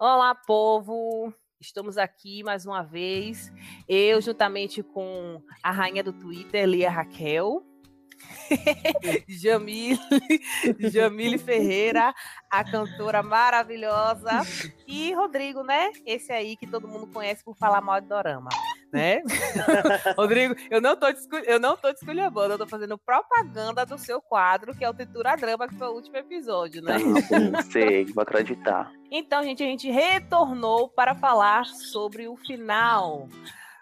Olá, povo! Estamos aqui mais uma vez. Eu, juntamente com a rainha do Twitter, Lia Raquel. Jamile, Jamile Ferreira, a cantora maravilhosa. E Rodrigo, né? Esse aí que todo mundo conhece por falar mal de Dorama né? Rodrigo, eu não tô eu não tô desculhambando, eu tô fazendo propaganda do seu quadro, que é o Tritura Drama, que foi o último episódio, né? Não sei, vou acreditar. Então, gente, a gente retornou para falar sobre o final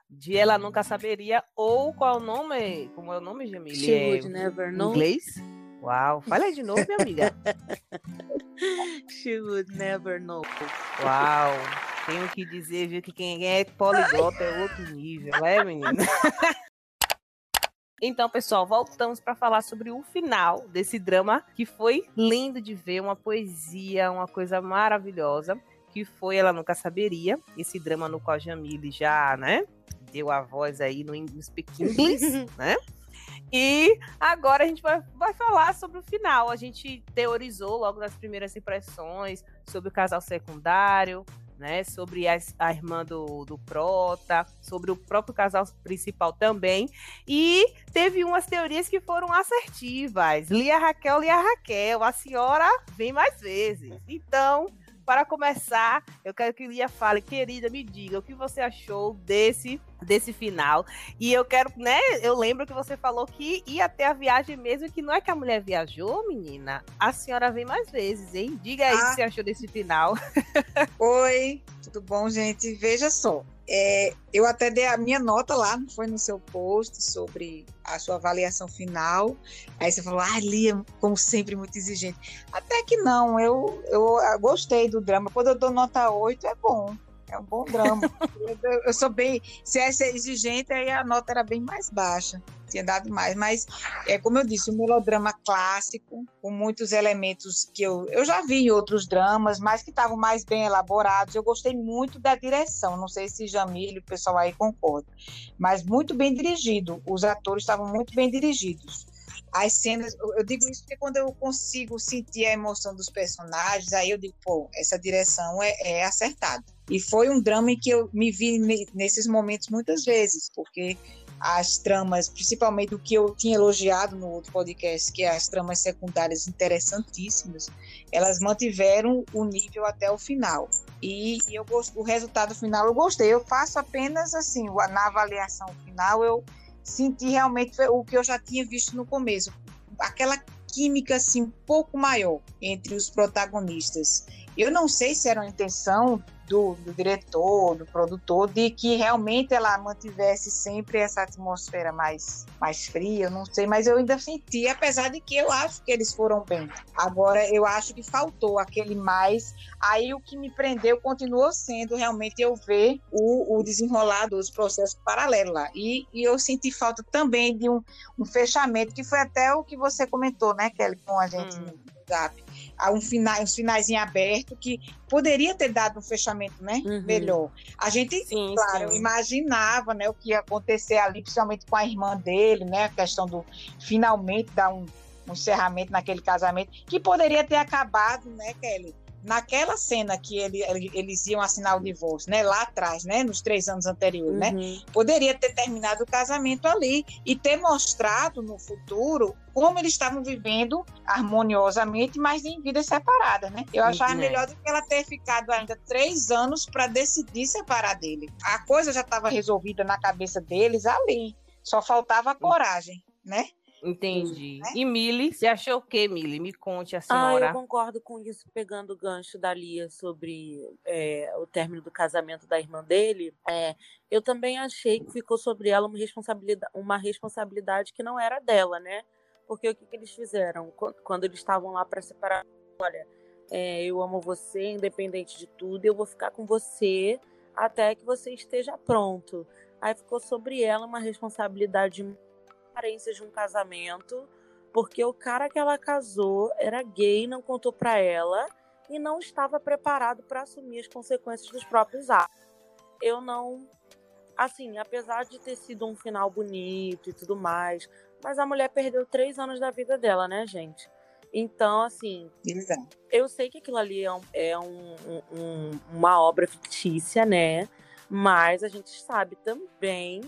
de Ela Nunca Saberia, ou qual é o nome? Como é o nome, Jamile? She é... would never know. Inglês? Uau, fala aí de novo, minha amiga. She would never know. Uau. Tenho que dizer, viu, que quem é poliglota é outro nível, né, menina? Então, pessoal, voltamos para falar sobre o final desse drama que foi lindo de ver, uma poesia, uma coisa maravilhosa, que foi Ela Nunca Saberia, esse drama no qual Jamile já, né, deu a voz aí no, no Speak English, né? E agora a gente vai, vai falar sobre o final. A gente teorizou logo nas primeiras impressões sobre o casal secundário, né? Sobre a, a irmã do, do Prota, sobre o próprio casal principal também. E teve umas teorias que foram assertivas. Lia Raquel, Lia Raquel, a senhora vem mais vezes. Então, para começar, eu quero que Lia fale, querida, me diga o que você achou desse desse final. E eu quero, né? Eu lembro que você falou que ia ter a viagem mesmo, que não é que a mulher viajou, menina. A senhora vem mais vezes, hein? Diga aí ah. o que você achou desse final. Oi, tudo bom, gente? Veja só. É, eu até dei a minha nota lá, não foi no seu post sobre a sua avaliação final. Aí você falou, ah, Lia, como sempre, muito exigente. Até que não, eu, eu gostei do drama. Quando eu dou nota 8, é bom. É um bom drama. eu, eu, sou bem. Se essa é exigente, aí a nota era bem mais baixa. Tinha dado mais. Mas, é como eu disse, um melodrama clássico, com muitos elementos que eu, eu já vi em outros dramas, mas que estavam mais bem elaborados. Eu gostei muito da direção. Não sei se Jamile, o pessoal aí concorda. Mas muito bem dirigido. Os atores estavam muito bem dirigidos as cenas, eu digo isso porque quando eu consigo sentir a emoção dos personagens, aí eu digo, pô, essa direção é, é acertada. E foi um drama em que eu me vi nesses momentos muitas vezes, porque as tramas, principalmente o que eu tinha elogiado no outro podcast, que é as tramas secundárias interessantíssimas, elas mantiveram o nível até o final. E, eu gosto, o resultado final eu gostei. Eu faço apenas assim, na avaliação final eu senti realmente o que eu já tinha visto no começo, aquela química assim um pouco maior entre os protagonistas. Eu não sei se era uma intenção do, do, diretor, do produtor, de que realmente ela mantivesse sempre essa atmosfera mais, mais fria, eu não sei, mas eu ainda senti, apesar de que eu acho que eles foram bem. Agora, eu acho que faltou aquele mais. Aí o que me prendeu continuou sendo realmente eu ver o, o desenrolar dos processos paralelos lá. E, e eu senti falta também de um, um fechamento, que foi até o que você comentou, né, Kelly, com a gente hum. WhatsApp um final, uns finais em aberto que poderia ter dado um fechamento né, uhum. melhor. A gente, sim, claro, sim. imaginava né, o que ia acontecer ali, principalmente com a irmã dele, né, a questão do finalmente dar um, um encerramento naquele casamento, que poderia ter acabado, né, Kelly? Naquela cena que ele, eles iam assinar o divórcio, né, lá atrás, né, nos três anos anteriores, né, uhum. né, poderia ter terminado o casamento ali e ter mostrado no futuro como eles estavam vivendo harmoniosamente, mas em vidas separadas, né? Eu achava uhum. melhor do que ela ter ficado ainda três anos para decidir separar dele. A coisa já estava resolvida na cabeça deles ali, só faltava a coragem, né? Entendi. Né? E Mili, você achou o que, Mili? Me conte a senhora. Ah, eu concordo com isso, pegando o gancho da Lia sobre é, o término do casamento da irmã dele. É, eu também achei que ficou sobre ela uma responsabilidade, uma responsabilidade que não era dela, né? Porque o que, que eles fizeram? Quando eles estavam lá para separar, olha, é, eu amo você, independente de tudo, eu vou ficar com você até que você esteja pronto. Aí ficou sobre ela uma responsabilidade carências de um casamento Porque o cara que ela casou era gay, não contou pra ela e não estava preparado para assumir as consequências dos próprios atos. Eu não. Assim, apesar de ter sido um final bonito e tudo mais, mas a mulher perdeu três anos da vida dela, né, gente? Então, assim, Exato. eu sei que aquilo ali é, um, é um, um, uma obra fictícia, né? Mas a gente sabe também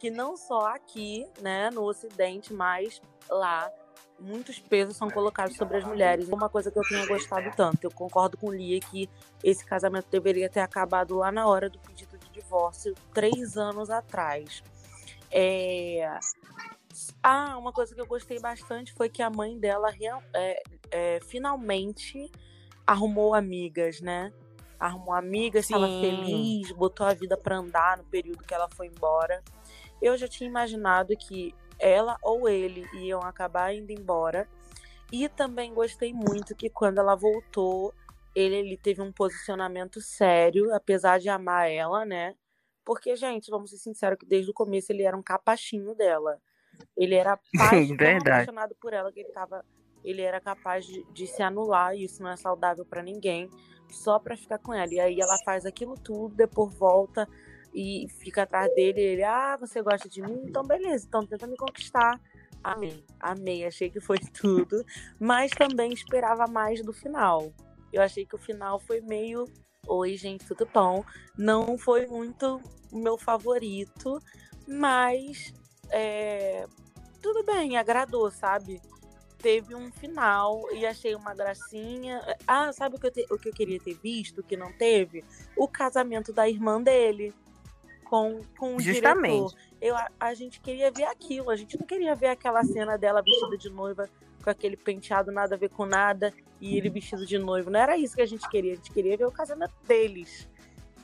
que não só aqui, né, no Ocidente, mas lá, muitos pesos são colocados sobre as mulheres. Uma coisa que eu tenho gostado tanto, eu concordo com Lia que esse casamento deveria ter acabado lá na hora do pedido de divórcio, três anos atrás. É... Ah, uma coisa que eu gostei bastante foi que a mãe dela é, é, finalmente arrumou amigas, né? Arrumou amigas, estava feliz, botou a vida para andar no período que ela foi embora. Eu já tinha imaginado que ela ou ele iam acabar indo embora. E também gostei muito que quando ela voltou, ele, ele teve um posicionamento sério, apesar de amar ela, né? Porque, gente, vamos ser sinceros que desde o começo ele era um capachinho dela. Ele era apaixonado por ela, que ele tava. Ele era capaz de, de se anular, e isso não é saudável para ninguém, só para ficar com ela. E aí ela faz aquilo tudo, depois volta e fica atrás dele. ele, ah, você gosta de mim? Então beleza, então tenta me conquistar. Amei, amei, achei que foi tudo, mas também esperava mais do final. Eu achei que o final foi meio. Oi, gente, tudo bom? Não foi muito o meu favorito, mas é, tudo bem, agradou, sabe? Teve um final e achei uma gracinha. Ah, sabe o que eu, te, o que eu queria ter visto, que não teve? O casamento da irmã dele com, com o Justamente. diretor. Eu, a, a gente queria ver aquilo, a gente não queria ver aquela cena dela vestida de noiva com aquele penteado nada a ver com nada e ele vestido de noivo. Não era isso que a gente queria, a gente queria ver o casamento deles.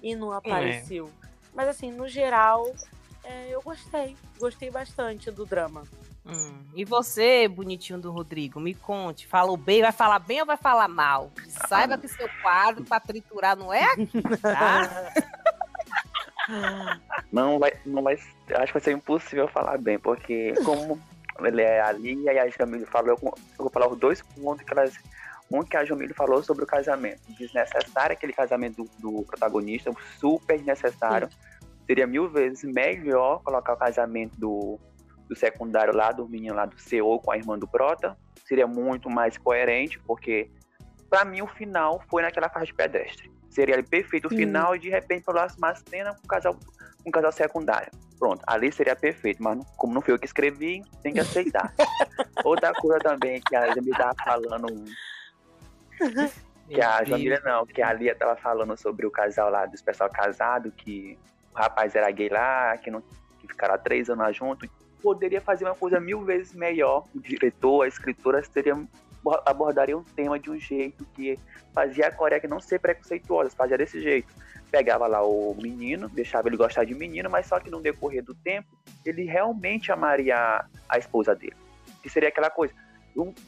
E não é. apareceu. É. Mas assim, no geral, é, eu gostei. Gostei bastante do drama. Hum. E você, bonitinho do Rodrigo, me conte. Falou bem, vai falar bem ou vai falar mal? Saiba que seu quadro para triturar não é aqui, tá? Não vai, não vai. Acho que vai ser impossível falar bem, porque como ele é ali e a Jamile falou, eu vou falar os dois pontos que elas. Um que a Jamile falou sobre o casamento. Desnecessário aquele casamento do, do protagonista, super desnecessário. Sim seria mil vezes melhor colocar o casamento do, do secundário lá, do menino lá do CEO com a irmã do Prota. Seria muito mais coerente, porque para mim o final foi naquela faixa de pedestre. Seria perfeito o final e de repente próxima uma cena com um casal, um casal secundário. Pronto, ali seria perfeito, mas como não foi eu que escrevi, tem que aceitar. Outra coisa também que a Jamila tava falando. Que a Jamila não, que a Lia tava falando sobre o casal lá, dos pessoal casado, que o rapaz era gay lá, que, não, que ficaram três anos juntos, poderia fazer uma coisa mil vezes melhor. O diretor, a escritora seria, abordaria um tema de um jeito que fazia a Coreia que não ser preconceituosa, fazia desse jeito. Pegava lá o menino, deixava ele gostar de menino, mas só que no decorrer do tempo, ele realmente amaria a esposa dele. Que seria aquela coisa,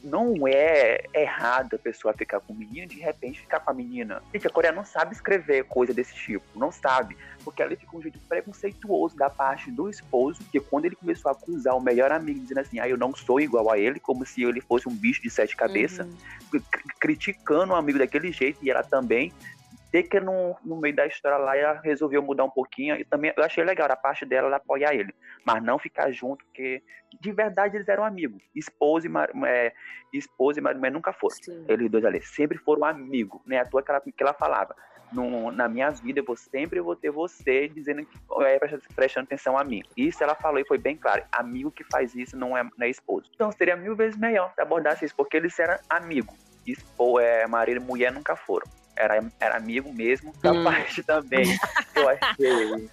não é errado a pessoa ficar com o menino de repente ficar com a menina. Gente, a Coreia não sabe escrever coisa desse tipo, não sabe. Porque ali fica um jeito preconceituoso da parte do esposo, que quando ele começou a acusar o melhor amigo, dizendo assim, ah, eu não sou igual a ele, como se ele fosse um bicho de sete cabeças, uhum. criticando o amigo daquele jeito, e ela também, ter que no, no meio da história lá ela resolveu mudar um pouquinho e também eu achei legal a parte dela ela apoiar ele, mas não ficar junto porque de verdade eles eram amigos, esposa e mar, é, esposa e marido nunca foram, Sim. eles dois ali sempre foram amigos, né, à toa que ela, que ela falava, no, na minha vida eu vou sempre vou ter você dizendo que é prestando atenção a mim, isso ela falou e foi bem claro, amigo que faz isso não é, não é esposo, então seria mil vezes melhor abordar isso, porque eles eram amigos, Espo, é, marido e mulher nunca foram era, era amigo mesmo. Da hum. parte também eu achei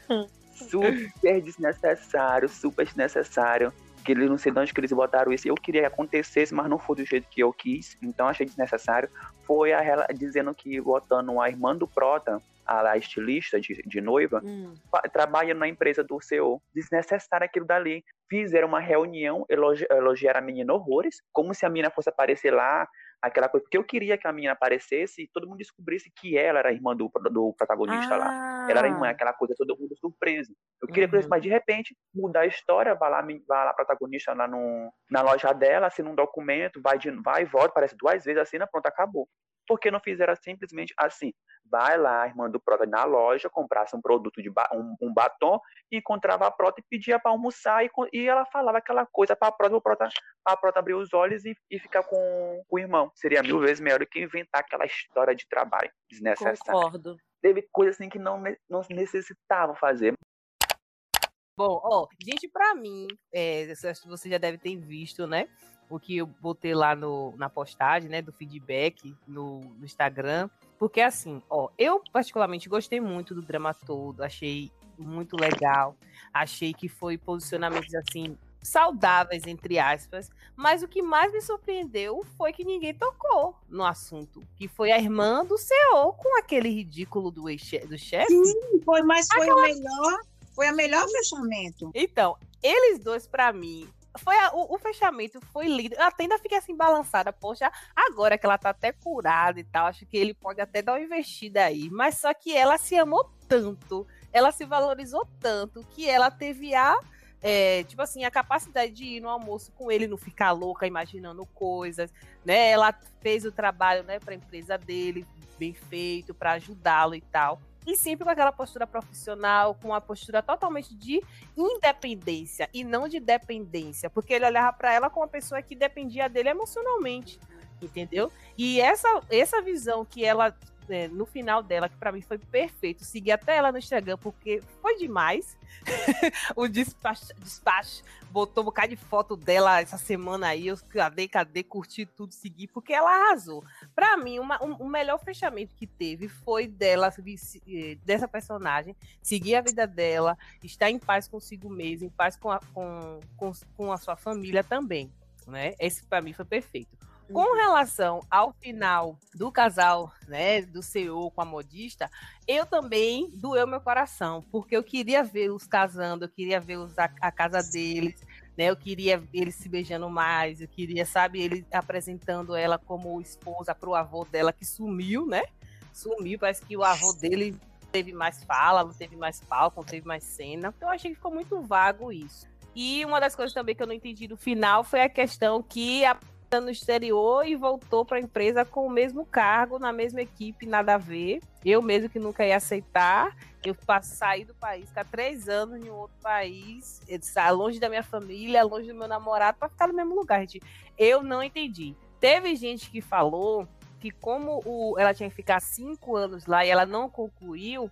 super desnecessário, super desnecessário. Que ele não sei de onde que eles botaram isso. Eu queria que acontecesse, mas não foi do jeito que eu quis. Então achei desnecessário. Foi a, ela dizendo que botando a irmã do Prota, a, a estilista de, de noiva, hum. trabalha na empresa do CEO. Desnecessário aquilo dali. Fizeram uma reunião, elogi, elogiaram a menina horrores, como se a menina fosse aparecer lá aquela coisa, porque eu queria que a menina aparecesse e todo mundo descobrisse que ela era irmã do, do protagonista ah. lá. Ela era irmã, aquela coisa, todo mundo surpreso. Eu queria uhum. mas de repente, mudar a história, vai lá, vai lá a protagonista lá no, na loja dela, assina um documento, vai, de, vai e volta, parece duas vezes, assina, pronto, acabou. Por que não fizeram simplesmente assim? Vai lá, irmã do Prota, na loja, comprasse um produto de ba um, um, batom e encontrava a Prota e pedia para almoçar e, e, ela falava aquela coisa para a Prota, Prota, a Prota abrir os olhos e, e ficar com o irmão. Seria mil vezes melhor do que inventar aquela história de trabalho desnecessária. Concordo. Teve coisas assim que não, não necessitavam fazer. Bom, ó, gente, para mim, é, você já deve ter visto, né? O que eu botei lá no, na postagem, né, do feedback no, no Instagram, porque assim, ó, eu particularmente gostei muito do drama todo, achei muito legal, achei que foi posicionamentos assim saudáveis entre aspas, mas o que mais me surpreendeu foi que ninguém tocou no assunto, que foi a irmã do CEO com aquele ridículo do, do chefe. Sim, foi, mas foi Aquela... o melhor, foi a melhor fechamento. Então, eles dois para mim foi a, o, o, fechamento foi lindo. Eu ainda fiquei assim balançada. Poxa, agora que ela tá até curada e tal, acho que ele pode até dar uma investida aí. Mas só que ela se amou tanto, ela se valorizou tanto que ela teve a é, tipo assim, a capacidade de ir no almoço com ele, não ficar louca imaginando coisas, né? Ela fez o trabalho, né, para empresa dele, bem feito, para ajudá-lo e tal e sempre com aquela postura profissional, com uma postura totalmente de independência e não de dependência, porque ele olhava para ela como uma pessoa que dependia dele emocionalmente, entendeu? E essa essa visão que ela é, no final dela, que para mim foi perfeito. Segui até ela no Instagram, porque foi demais. o despacho, despacho botou um bocado de foto dela essa semana aí. Eu cadê, cadê, curti tudo, segui, porque ela arrasou. Para mim, uma, um, o melhor fechamento que teve foi dela, eh, dessa personagem, seguir a vida dela, estar em paz consigo mesma, em paz com a, com, com, com a sua família também. Né? Esse para mim foi perfeito. Com uhum. relação ao final do casal, né, do CEO com a modista, eu também doeu meu coração, porque eu queria ver-os casando, eu queria ver a, a casa deles, né, eu queria eles se beijando mais, eu queria, sabe, ele apresentando ela como esposa para o avô dela que sumiu, né? Sumiu, parece que o avô dele teve mais fala, não teve mais palco, não teve mais cena. Então eu achei que ficou muito vago isso. E uma das coisas também que eu não entendi no final foi a questão que a no exterior e voltou para a empresa com o mesmo cargo, na mesma equipe, nada a ver. Eu mesmo que nunca ia aceitar. Eu saí do país, ficar três anos em um outro país, longe da minha família, longe do meu namorado, para ficar no mesmo lugar, gente. Eu não entendi. Teve gente que falou que como o, ela tinha que ficar cinco anos lá e ela não concluiu,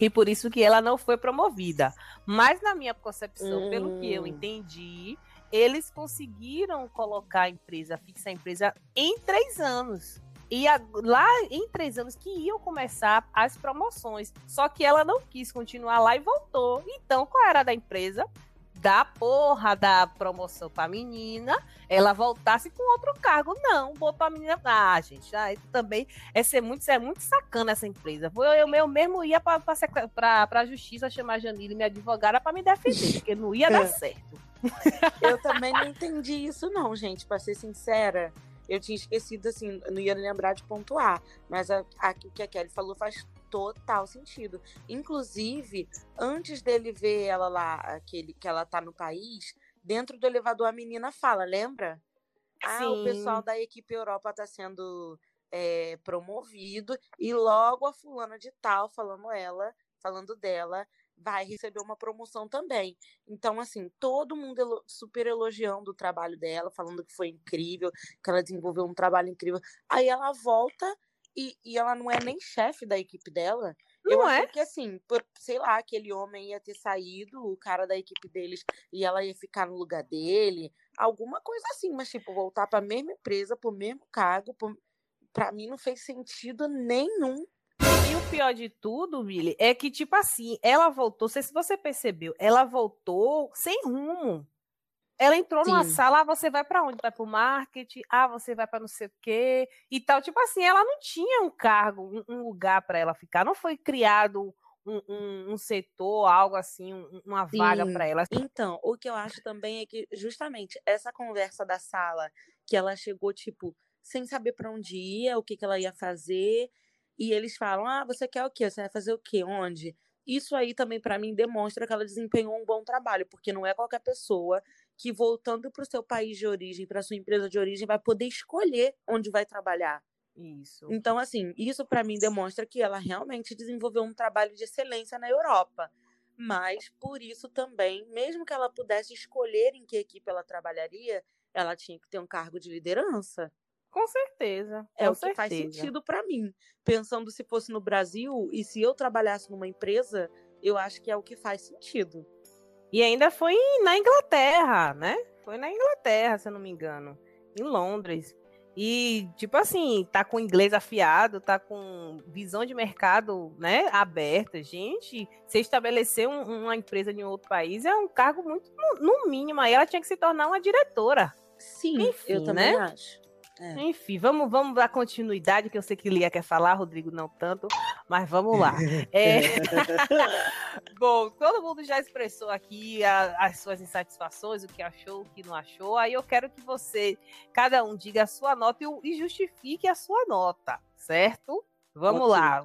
e por isso que ela não foi promovida. Mas na minha concepção, hum. pelo que eu hum. entendi, eles conseguiram colocar a empresa, fixar a empresa em três anos. E a, lá em três anos que iam começar as promoções. Só que ela não quis continuar lá e voltou. Então, qual era da empresa? Da porra da promoção pra menina, ela voltasse com outro cargo. Não, botou a menina. Ah, gente, ah, também é ser muito, é muito sacana essa empresa. Eu, eu, eu mesmo ia pra, pra, pra, pra justiça chamar a Janine, minha advogada, para me defender, porque não ia dar certo. Eu também não entendi isso, não, gente. Pra ser sincera, eu tinha esquecido, assim, não ia lembrar de pontuar. Mas a, a, o que a Kelly falou faz total sentido. Inclusive, antes dele ver ela lá, aquele que ela tá no país, dentro do elevador a menina fala, lembra? Ah, Sim. o pessoal da equipe Europa tá sendo é, promovido e logo a fulana de tal falando ela, falando dela, vai receber uma promoção também. Então, assim, todo mundo super elogiando o trabalho dela, falando que foi incrível, que ela desenvolveu um trabalho incrível. Aí ela volta e, e ela não é nem chefe da equipe dela. Não eu é? achei que, assim, por, sei lá, aquele homem ia ter saído, o cara da equipe deles, e ela ia ficar no lugar dele, alguma coisa assim, mas, tipo, voltar para a mesma empresa, pro mesmo cargo, pro, pra mim não fez sentido nenhum. E o pior de tudo, Billy, é que, tipo assim, ela voltou, não sei se você percebeu, ela voltou sem rumo. Ela entrou Sim. numa sala, ah, você vai para onde? Vai para o marketing, ah, você vai para não sei o quê e tal. Tipo assim, ela não tinha um cargo, um, lugar para ela ficar, não foi criado um, um, um, setor, algo assim, uma vaga para ela. Então, o que eu acho também é que justamente essa conversa da sala, que ela chegou, tipo, sem saber para onde ia, o que, que ela ia fazer. E eles falam: "Ah, você quer o quê? Você vai fazer o quê? Onde?" Isso aí também para mim demonstra que ela desempenhou um bom trabalho, porque não é qualquer pessoa que voltando para o seu país de origem, para sua empresa de origem, vai poder escolher onde vai trabalhar. Isso. Então, assim, isso para mim demonstra que ela realmente desenvolveu um trabalho de excelência na Europa. Mas, por isso também, mesmo que ela pudesse escolher em que equipe ela trabalharia, ela tinha que ter um cargo de liderança. Com certeza. É com o que certeza. faz sentido para mim. Pensando se fosse no Brasil e se eu trabalhasse numa empresa, eu acho que é o que faz sentido. E ainda foi na Inglaterra, né? Foi na Inglaterra, se eu não me engano. Em Londres. E, tipo assim, tá com inglês afiado, tá com visão de mercado, né, aberta. Gente, você estabelecer um- uma empresa em outro país é um cargo muito, no, no mínimo, aí ela tinha que se tornar uma diretora. Sim, Enfim, eu também né? acho. É. Enfim, vamos, vamos dar continuidade, que eu sei que Lia quer falar, Rodrigo não tanto, mas vamos lá. É... Bom, todo mundo já expressou aqui a- as suas insatisfações, o que achou, o que não achou. Aí eu quero que você, cada um, diga a sua nota e, e justifique a sua nota, certo? Vamos Ok. lá.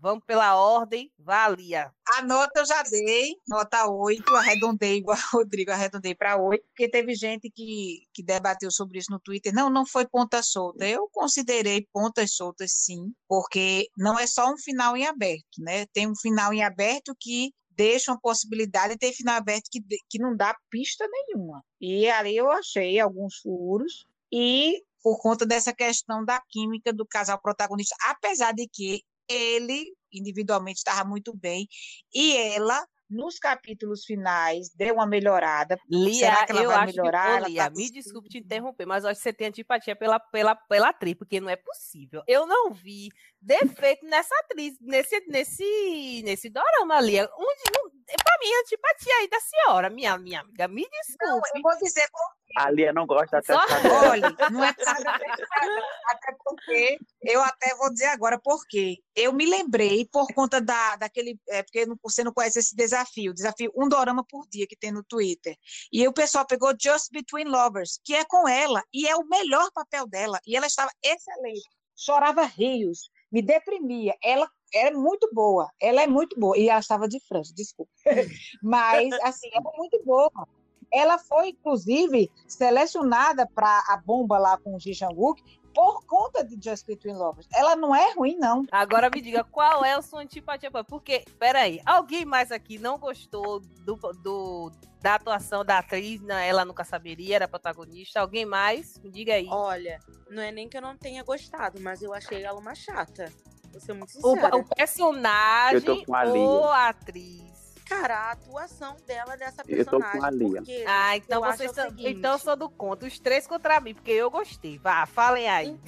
Vamos pela ordem. Vá, Lia. A nota eu já dei, nota 8, arredondei igual o Rodrigo, arredondei para 8, porque teve gente que, que debateu sobre isso no Twitter. Não, não foi ponta solta. Eu considerei pontas soltas, sim, porque não é só um final em aberto, né? Tem um final em aberto que deixa uma possibilidade e tem final aberto que, de- que não dá pista nenhuma. E ali eu achei alguns furos e por conta dessa questão da química do casal protagonista, apesar de que ele individualmente estava muito bem e ela nos capítulos finais deu uma melhorada. Lia, Será que ela eu vai acho melhorar? que. Ô, Lia, tá me desculpe te interromper, mas eu acho que você tem antipatia pela, pela, pela atriz, porque não é possível. Eu não vi defeito nessa atriz, nesse, nesse, nesse dorama, Lia. Onde, não, pra mim, antipatia aí da senhora, minha, minha amiga, me Não, desculpe. eu vou dizer por A Lia não gosta da Só-. Olha, não é por causa da textura, não. até porque eu até vou dizer agora por quê. Eu me lembrei por conta da, daquele, é, porque você não conhece esse desafio, desafio um dorama por dia que tem no Twitter. E o pessoal pegou Just Between Lovers, que é com ela, e é o melhor papel dela, e ela estava excelente. Chorava rios, me deprimia. Ela é muito boa, ela é muito boa. E ela estava de frente, desculpa. Mas, assim, ela é muito boa. Ela foi, inclusive, selecionada para a bomba lá com o Ji Jang-wook por conta de Just Between Lovers. Ela não é ruim, não. Agora me diga, qual é a sua antipatia? Porque, peraí, alguém mais aqui não gostou do, do- da atuação da atriz? Né? Ela nunca saberia, era protagonista. Alguém mais? Me diga aí. Olha, não é nem que eu não tenha gostado, mas eu achei ela uma chata. Vou ser muito O, sincera. o personagem com a ou a atriz? Cara, a atuação dela dessa Eu tô com personagem. a Ah, então vocês são. seguinte, Então eu sou do conto. Os três contra mim, porque eu gostei. Vá, falem aí.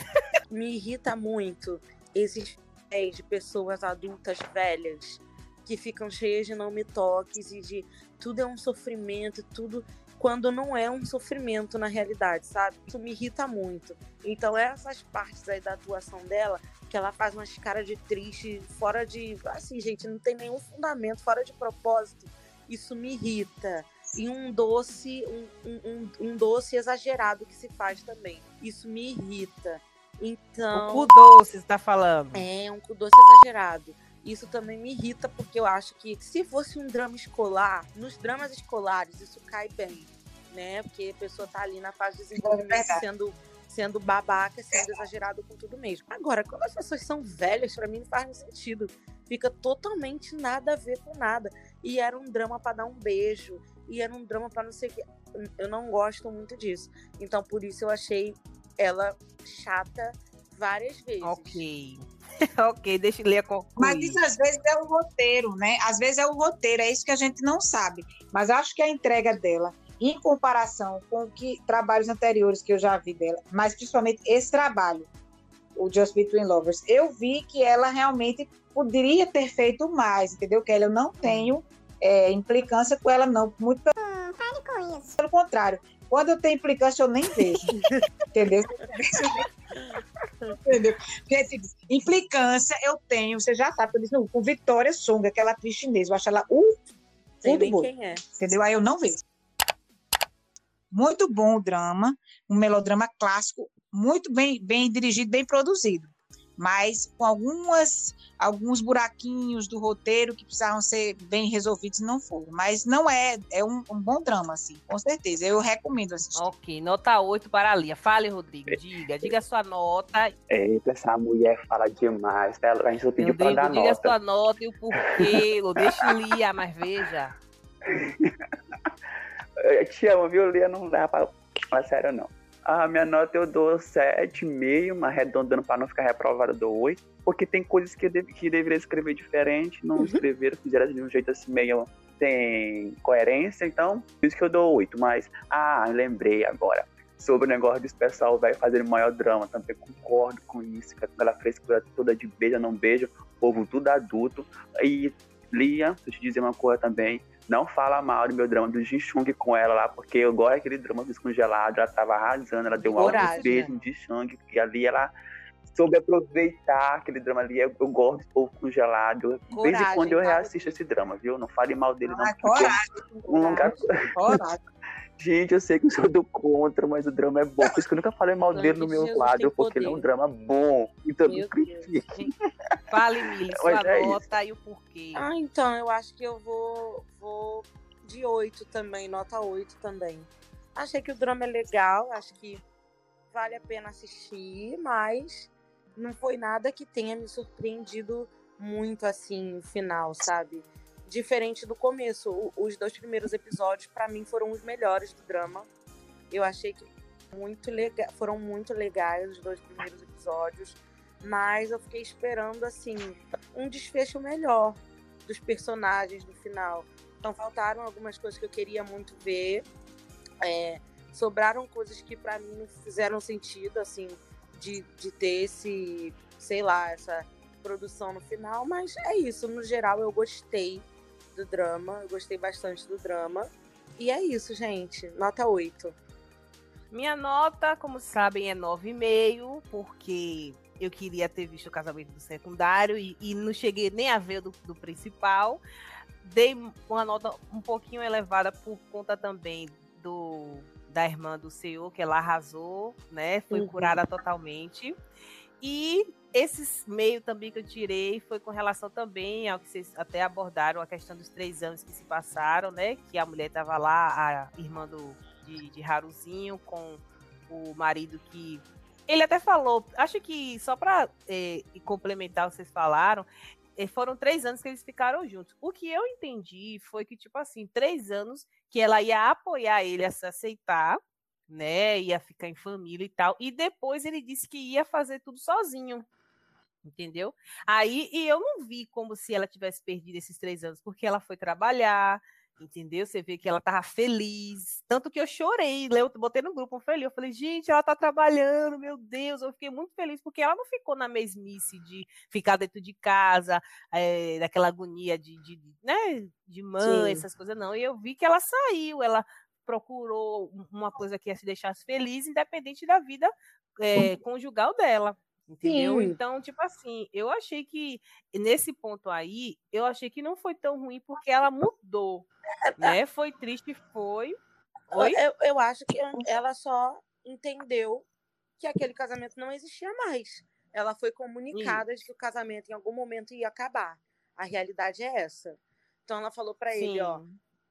me irrita muito esses pés de pessoas adultas velhas que ficam cheias de não me toques e de tudo é um sofrimento, tudo quando não é um sofrimento na realidade, sabe? Isso me irrita muito. Então essas partes aí da atuação dela, que ela faz umas caras de triste, fora de, assim, gente, não tem nenhum fundamento, fora de propósito. Isso me irrita. E um doce, um, um, um- doce exagerado que se faz também. Isso me irrita. Então. O cu doce, você tá falando. É, um cu doce exagerado. Isso também me irrita, porque eu acho que se fosse um drama escolar, nos dramas escolares isso cai bem, né? Porque a pessoa tá ali na fase de desenvolvimento verdade. sendo, sendo babaca, sendo exagerado com tudo mesmo. Agora, quando as pessoas são velhas, pra mim não faz sentido. Fica totalmente nada a ver com nada. E era um drama pra dar um beijo, e era um drama pra não sei o que. Eu não gosto muito disso. Então, por isso eu achei ela chata várias vezes. Ok. ok, deixa eu ler a concluir. Mas isso às vezes é o roteiro, né? Às vezes é o roteiro, é isso que a gente não sabe. Mas acho que a entrega dela, em comparação com que trabalhos anteriores que eu já vi dela, mas principalmente esse trabalho, o Just Between Lovers, eu vi que ela realmente poderia ter feito mais, entendeu? Que ela eu não tenho é, implicância com ela, não. Muito pelo, pelo contrário. Quando eu tenho implicância, eu nem vejo. entendeu? entendeu? Porque, assim, implicância eu tenho, você já sabe, eu disse, não, com Vitória Song, aquela atriz chinesa, eu acho ela uh, Sei nem bom. quem é. entendeu? Aí eu não vejo. Muito bom o drama, um melodrama clássico, muito bem, bem dirigido, bem produzido mas com algumas alguns buraquinhos do roteiro que precisavam ser bem resolvidos não foram. Mas não é, é um, um bom drama, assim, com certeza. Eu recomendo assistir. Ok, nota 8 para a Lia. Fale, Rodrigo, diga, diga a sua nota. Eita, essa mulher fala demais. A gente só pediu para dar diga nota. Diga a sua nota e o porquê. Deixa Lia, mas veja. Eu te amo, viu, Lia? Não dá para... Mas sério, não. A minha nota eu dou 7,5, arredondando para não ficar reprovada, eu dou 8. Porque tem coisas que eu deve, que deveria escrever diferente, não uhum. escreveram, fizeram de um jeito assim meio sem coerência, então por isso que eu dou 8. Mas, ah, lembrei agora sobre o negócio desse pessoal vai fazer maior drama. Também concordo com isso, que aquela frescura toda de beija, não beija, povo tudo adulto. E Lia, deixa eu te dizer uma coisa também, não fala mal do meu drama do Ji-Chung com ela lá, porque eu gosto daquele drama descongelado, ela tava arrasando, ela deu um alto beijo no Ji-Chung, que ali ela soube aproveitar aquele drama ali. Eu, eu gosto de povo congelado. De vez em quando eu tá? reassisto esse drama, viu? Não fale mal dele, não. Ah, coragem, um lugar... coragem. Gente, eu sei que eu sou do contra, mas o drama é bom. Por isso que eu nunca falei mal dele no meu Jesus quadro, porque ele é um drama bom. Então meu não critique. Fale, Mili, sua é nota e o porquê. Ah, então, eu acho que eu vou, vou de 8 também, nota 8 também. Achei que o drama é legal, acho que vale a pena assistir, mas não foi nada que tenha me surpreendido muito assim no final, sabe? diferente do começo. O, os dois primeiros episódios, para mim, foram os melhores do drama. Eu achei que muito lega foram muito legais os dois primeiros episódios, mas eu fiquei esperando, assim, um desfecho melhor dos personagens no final. Então, faltaram algumas coisas que eu queria muito ver. É, sobraram coisas que para mim não fizeram sentido, assim, de, de ter esse, sei lá, essa produção no final, mas é isso, no geral eu gostei do drama. Eu gostei bastante do drama. E é isso, gente. Nota 8. Minha nota, como sabem, é 9,5, porque eu queria ter visto o casamento do secundário e, e não cheguei nem a ver do, do principal. Dei uma nota um pouquinho elevada por conta também do da irmã do Senhor, que ela arrasou, né? Foi uhum. curada totalmente. E esses meio também que eu tirei foi com relação também ao que vocês até abordaram, a questão dos três anos que se passaram, né? Que a mulher estava lá, a irmã do, de, de Haruzinho, com o marido que. Ele até falou, acho que só para é, complementar o que vocês falaram, é, foram três anos que eles ficaram juntos. O que eu entendi foi que, tipo assim, três anos que ela ia apoiar ele a se aceitar, né? Ia ficar em família e tal. E depois ele disse que ia fazer tudo sozinho entendeu? Aí, e eu não vi como se ela tivesse perdido esses três anos, porque ela foi trabalhar, entendeu? Você vê que ela tava feliz, tanto que eu chorei, eu botei no grupo, eu falei, eu falei, gente, ela tá trabalhando, meu Deus, eu fiquei muito feliz, porque ela não ficou na mesmice de ficar dentro de casa, é, daquela agonia de, de, né, de mãe, Sim. essas coisas, não, e eu vi que ela saiu, ela procurou uma coisa que ia se deixasse feliz, independente da vida é, conjugal dela. Entendeu? Sim. Então, tipo assim, eu achei que nesse ponto aí, eu achei que não foi tão ruim porque ela mudou, né? Foi triste, foi. Oi? Eu, eu acho que ela só entendeu que aquele casamento não existia mais. Ela foi comunicada Isso. de que o casamento em algum momento ia acabar. A realidade é essa. Então ela falou para ele, ó,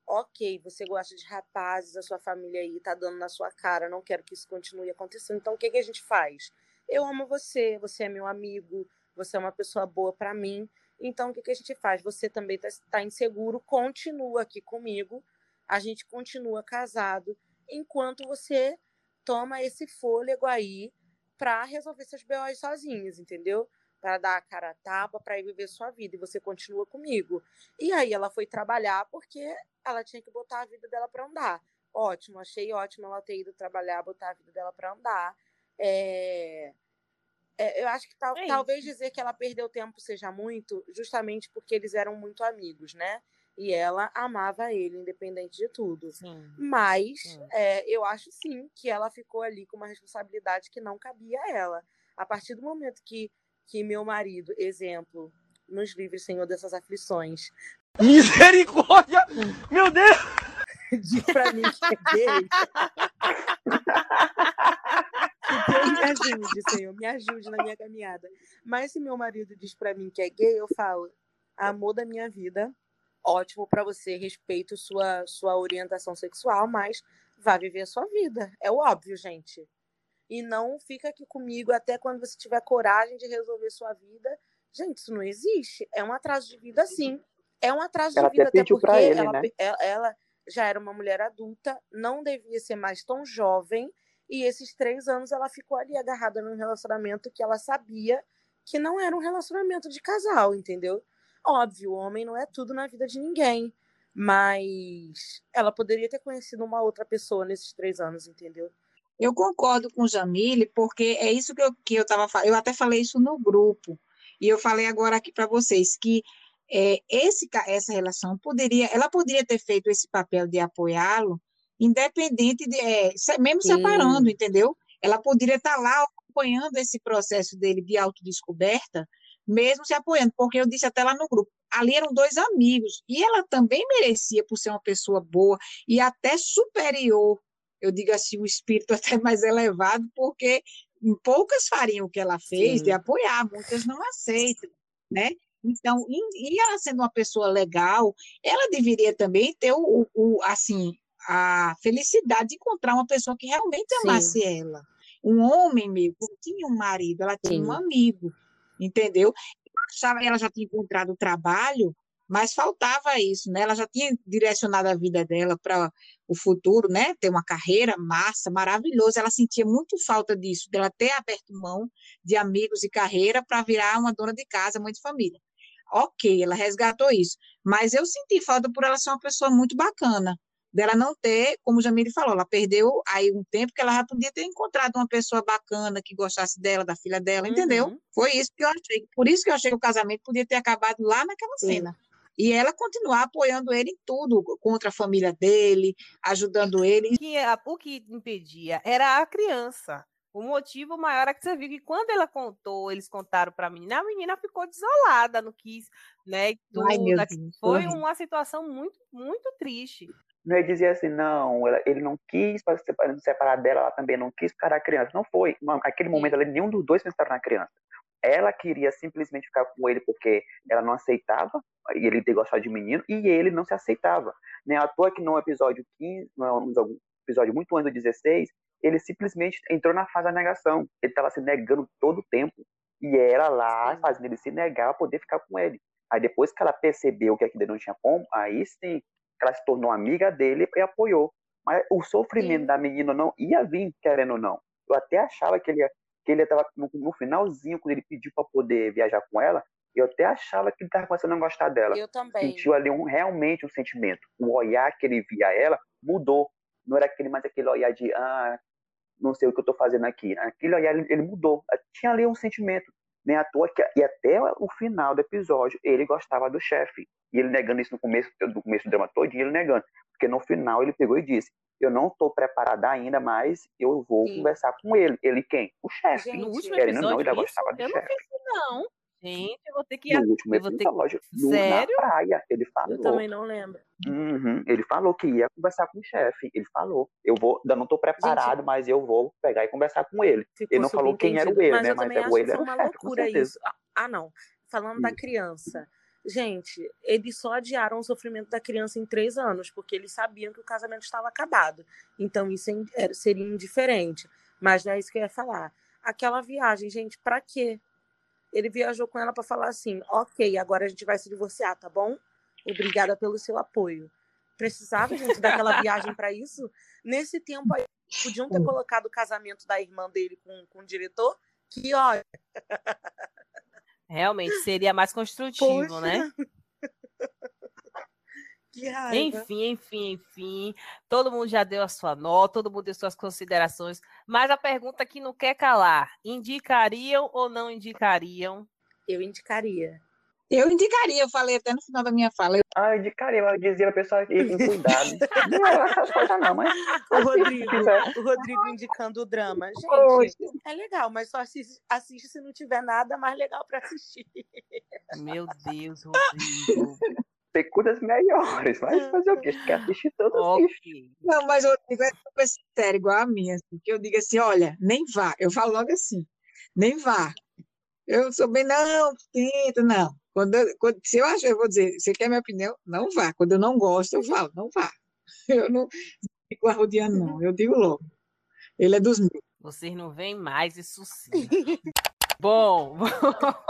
ok, você gosta de rapazes, a sua família aí tá dando na sua cara, não quero que isso continue acontecendo. Então o que, que a gente faz? Eu amo você, você é meu amigo, você é uma pessoa boa para mim. Então, o que, que a gente faz? Você também está tá inseguro, continua aqui comigo, a gente continua casado, enquanto você toma esse fôlego aí para resolver seus BOs sozinhos, entendeu? Para dar a cara a tapa, para ir viver sua vida, e você continua comigo. E aí ela foi trabalhar porque ela tinha que botar a vida dela para andar. Ótimo, achei ótimo ela ter ido trabalhar, botar a vida dela para andar é, é, eu acho que tal, é talvez dizer que ela perdeu tempo seja muito, justamente porque eles eram muito amigos, né? E ela amava ele, independente de tudo. Sim. Mas sim. É, eu acho sim que ela ficou ali com uma responsabilidade que não cabia a ela. A partir do momento que, que meu marido, exemplo, nos livre, Senhor, dessas aflições. Misericórdia! Meu Deus! Diz pra mim que é gay. Que Deus me ajude, Senhor, me ajude na minha caminhada. Mas se meu marido diz para mim que é gay, eu falo, amor da minha vida, ótimo para você, respeito sua, sua orientação sexual, mas vá viver a sua vida. É o óbvio, gente. E não fica aqui comigo até quando você tiver coragem de resolver sua vida. Gente, isso não existe. É um atraso de vida, sim. É um atraso Ela de vida, até até porque ele, ela, né? ela- ela já era uma mulher adulta, não devia ser mais tão jovem. E esses três anos ela ficou ali agarrada num relacionamento que ela sabia que não era um relacionamento de casal, entendeu? Óbvio, o homem não é tudo na vida de ninguém. Mas ela poderia ter conhecido uma outra pessoa nesses três anos, entendeu? Eu concordo com Jamile, porque é isso que eu, que eu estava falando. Eu até falei isso no grupo. E eu falei agora aqui para vocês que é, esse, essa relação poderia, ela poderia ter feito esse papel de apoiá-lo, independente de, é, mesmo Sim. separando, entendeu? Ela poderia estar lá acompanhando esse processo dele de autodescoberta, mesmo se apoiando, porque eu disse até lá no grupo, ali eram dois amigos, e ela também merecia, por ser uma pessoa boa e até superior eu digo assim, o espírito até mais elevado, porque poucas fariam o que ela fez Sim. de apoiar, muitas não aceitam, né? Então, e ela sendo uma pessoa legal, ela deveria também ter o- o, assim, a felicidade de encontrar uma pessoa que realmente Sim. amasse ela. Um homem mesmo, não tinha um marido, ela tinha um Sim. amigo, entendeu? Achava- Ela já tinha encontrado trabalho, mas faltava isso, né? Ela já tinha direcionado a vida dela para o futuro, né? Ter uma carreira massa, maravilhoso. Ela sentia muito falta disso, dela ter aberto mão de amigos e carreira para virar uma dona de casa, mãe de família. Ok, ela resgatou isso, mas eu senti falta por ela ser uma pessoa muito bacana, dela não ter, como o Jamile falou, ela perdeu aí um tempo que ela já podia ter encontrado uma pessoa bacana que gostasse dela, da filha dela, entendeu? Uhum. Foi isso que eu achei. Por isso que eu achei que o casamento podia ter acabado lá naquela Sim. cena. E ela continuar apoiando ele em tudo, contra a família dele, ajudando ele. que o que impedia era a criança. O motivo maior é que você viu que quando ela contou, eles contaram para a menina, a menina ficou desolada, não quis, né? Ai, Deus, Foi uma situação muito, muito triste. Não é dizer assim, não, ela- ele não quis para se separar, se separar dela, ela também não quis ficar a criança. Não foi. Naquele momento, ela, nenhum dos dois pensaram na criança. Ela queria simplesmente ficar com ele porque ela não aceitava e ele ter gostado de menino, e ele não se aceitava. Né? À toa que no episódio 15, no episódio muito antes do 16, ele simplesmente entrou na fase da negação. Ele estava se negando todo o tempo. E era lá fazendo ele se negar para poder ficar com ele. Aí depois que ela percebeu que aquilo não tinha como, aí sim, ela se tornou amiga dele e apoiou. Mas o sofrimento Sim. da menina não ia vir, querendo ou não. Eu até achava que ele ia, que ele estava no, no finalzinho, quando ele pediu para poder viajar com ela, eu até achava que ele estava começando a gostar dela. Eu também. Sentiu ali um, realmente um sentimento. O olhar que ele via ela mudou. Não era aquele mais aquele olhar de, ah, não sei o que eu estou fazendo aqui. Aquele olhar, ele, ele mudou. Tinha ali um sentimento. Nem à toa que, e até o final do episódio, ele gostava do chefe. E ele negando isso no começo, no começo do drama todo, ele negando. Porque no final ele pegou e disse: Eu não estou preparada ainda, mas eu vou Sim. conversar com ele. Ele quem? O chefe. Gente, No último Querendo ou não, episódio, ele isso, gostava do eu não chefe. fiz isso, não. Gente, eu vou ter que... No último eu vou ter- episódio, no- na Sério? praia, ele falou. Eu também não lembro. Uhum, Ele falou que ia conversar com o chefe. Ele falou. Eu vou, ainda não estou preparado, mas eu vou pegar e conversar com ele. Ele não falou quem era o ele, Mas né? eu Mas é o ele era uma chefe, com loucura certeza. isso. Ah, Ah, não. Falando da Isso. criança. Gente, eles só adiaram o sofrimento da criança em três anos, porque eles sabiam que o casamento estava acabado. Então isso é era- seria indiferente. Mas não é isso que eu ia falar. Aquela viagem, gente, pra quê? Ele viajou com ela pra falar assim: ok, agora a gente vai se divorciar, tá bom? Obrigada pelo seu apoio. Precisava, gente, daquela viagem pra isso? Nesse tempo aí, podiam ter colocado o casamento da irmã dele com, com o diretor, que, olha, Realmente, seria mais construtivo, Poxa. né? que raiva. Enfim, enfim, enfim. Todo mundo já deu a sua nota, todo mundo deu suas considerações. Mas a pergunta que não quer calar: indicariam ou não indicariam? Eu indicaria. Eu indicaria, eu falei até no final da minha fala. eu- Ah, eu de cara, eu dizia pra pessoa ir com cuidado. não era essas coisas, não, mas. O assiste se Rodrigo, o Rodrigo indicando o drama. Gente, Poxa, é legal, mas só assiste, assiste se não tiver nada mais legal pra assistir. Meu Deus, Rodrigo. tem melhores, mas fazer o quê? Quer assistir todos os bichos. Ok. Não, mas eu digo, é super sincero, igual a minha, assim, que eu digo assim, olha, nem vá. Eu falo logo assim, nem vá. Eu sou bem, não, tenta, não. Quando, eu- quando- se eu acho, eu vou dizer, você quer minha opinião? Não vá. Quando eu não gosto, eu falo, não vá. Eu não fico arrodeando, não. Eu digo logo. Ele é dos meus. Vocês não veem mais isso sim. Bom,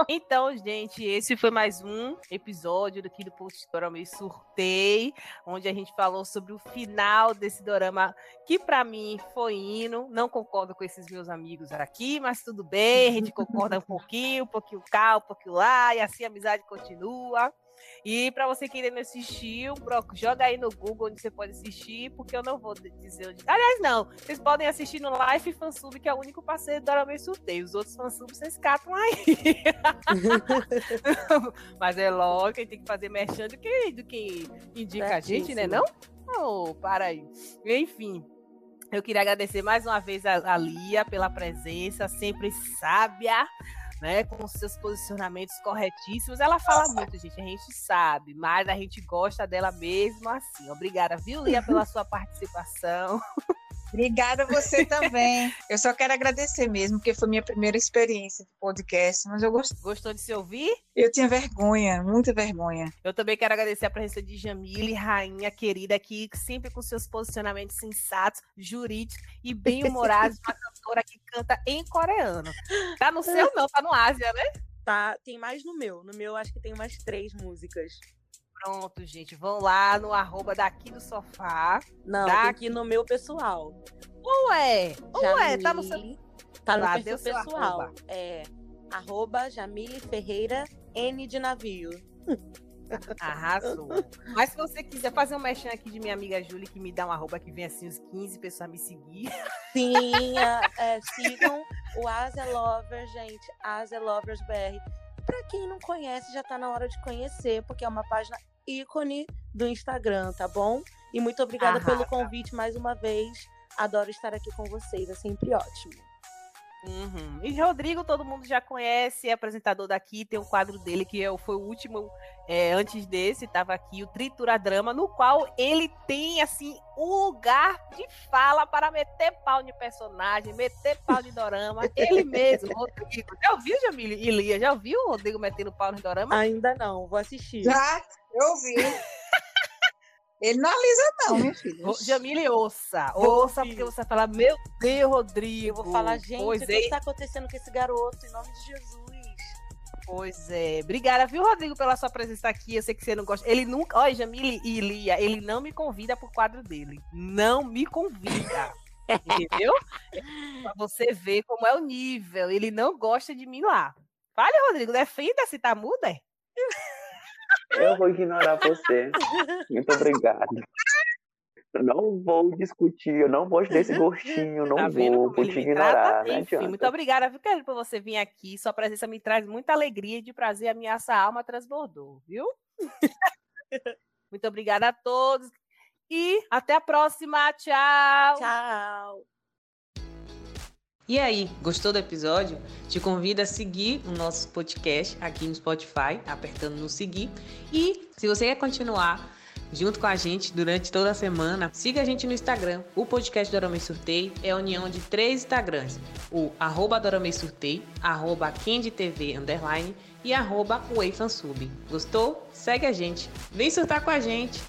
então, gente, esse foi mais um episódio daqui do Post Dorama e Surtei, onde a gente falou sobre o final desse dorama, que pra mim foi hino. Não concordo com esses meus amigos aqui, mas tudo bem, a gente concorda um pouquinho, um pouquinho cá, um pouquinho lá, e assim a amizade continua. E para você querendo assistir, bro, joga aí no Google onde você pode assistir, porque eu não vou dizer onde. Aliás, não. Vocês podem assistir no Life Fansub, que é o único parceiro do Dorama Sorteio. Os outros fansubs vocês catam aí. Mas é lógico, a gente tem que fazer merchan do que, do que indica a gente, né? Não? Oh, para aí. Enfim. Eu queria agradecer mais uma vez a, a Lia pela presença, sempre sábia, né? Com seus posicionamentos corretíssimos. Ela fala muito, gente, a gente sabe, mas a gente gosta dela mesmo assim. Obrigada, viu, Lia, pela sua participação. Obrigada a você também. Eu só quero agradecer mesmo, porque foi minha primeira experiência de podcast, mas eu gostei. Gostou de se ouvir? Eu tinha vergonha, muita vergonha. Eu também quero agradecer a presença de Jamile, rainha querida, aqui, sempre com seus posicionamentos sensatos, jurídicos e bem-humorados, uma cantora que canta em coreano. Tá no seu, não, tá no Ásia, né? Tá, tem mais no meu. No meu, acho que tem mais três músicas. Pronto, gente. Vão lá no arroba daqui do sofá. Não, Tá ir no meu pessoal. Ué, ué, tá no seu. Tá no Lá, perfil pessoal. arroba. É arroba Jamile Ferreira N de navio. Arrasou. Mas se você quiser fazer um mexão aqui de minha amiga Júlia, que me dá um arroba que vem assim, uns 15 pessoas me seguir. Sim, a- é, sigam o Asia Lovers, gente. Asia Lovers BR. Pra quem não conhece, já tá na hora de conhecer, porque é uma página ícone do Instagram, tá bom? E muito obrigada Arrasa. pelo convite mais uma vez. Adoro estar aqui com vocês, é sempre ótimo. Uhum. E Rodrigo, todo mundo já conhece, é apresentador daqui, tem um quadro dele que é foi o último é, antes desse, estava aqui, o Tritura Drama, no qual ele tem, assim, um lugar de fala para meter pau de personagem, meter pau de dorama, ele mesmo, Rodrigo. Já ouviu, Jamile e Lia? Já ouviu o Rodrigo metendo pau no dorama? Ainda não, vou assistir. Já, eu ouvi. Ele não alisa, não, minha filha. Ro- Jamile, ouça, ouça, porque você vai falar, meu Deus, Rodrigo. Eu vou falar, gente, pois o que é, está acontecendo com esse garoto, em nome de Jesus? Pois é. Obrigada, viu, Rodrigo, pela sua presença aqui. Eu sei que você não gosta. Ele nunca. Olha, Jamile e Lia, ele não me convida pro quadro dele. Não me convida. Entendeu? pra você ver como é o nível. Ele não gosta de mim lá. Fale, Rodrigo, defenda se tá muda. Eu vou ignorar você. Muito obrigado. Eu Não vou discutir, eu não vou te dar esse gostinho, não Tá vou, vou te trata? ignorar, Enfim, muito obrigada, viu, querido, por você vir aqui. Sua presença me traz muita alegria e de prazer. A minha essa alma transbordou, viu? muito obrigada a todos. E até a próxima. Tchau. Tchau. E aí, gostou do episódio? Te convido a seguir o nosso podcast aqui no Spotify, apertando no seguir. E se você quer continuar junto com a gente durante toda a semana, siga a gente no Instagram. O podcast Dorama Surtei é a união de três Instagrams: o arroba Dorama Surtei, arroba KendiTV underline e arroba. Gostou? Segue a gente. Vem surtar com a gente!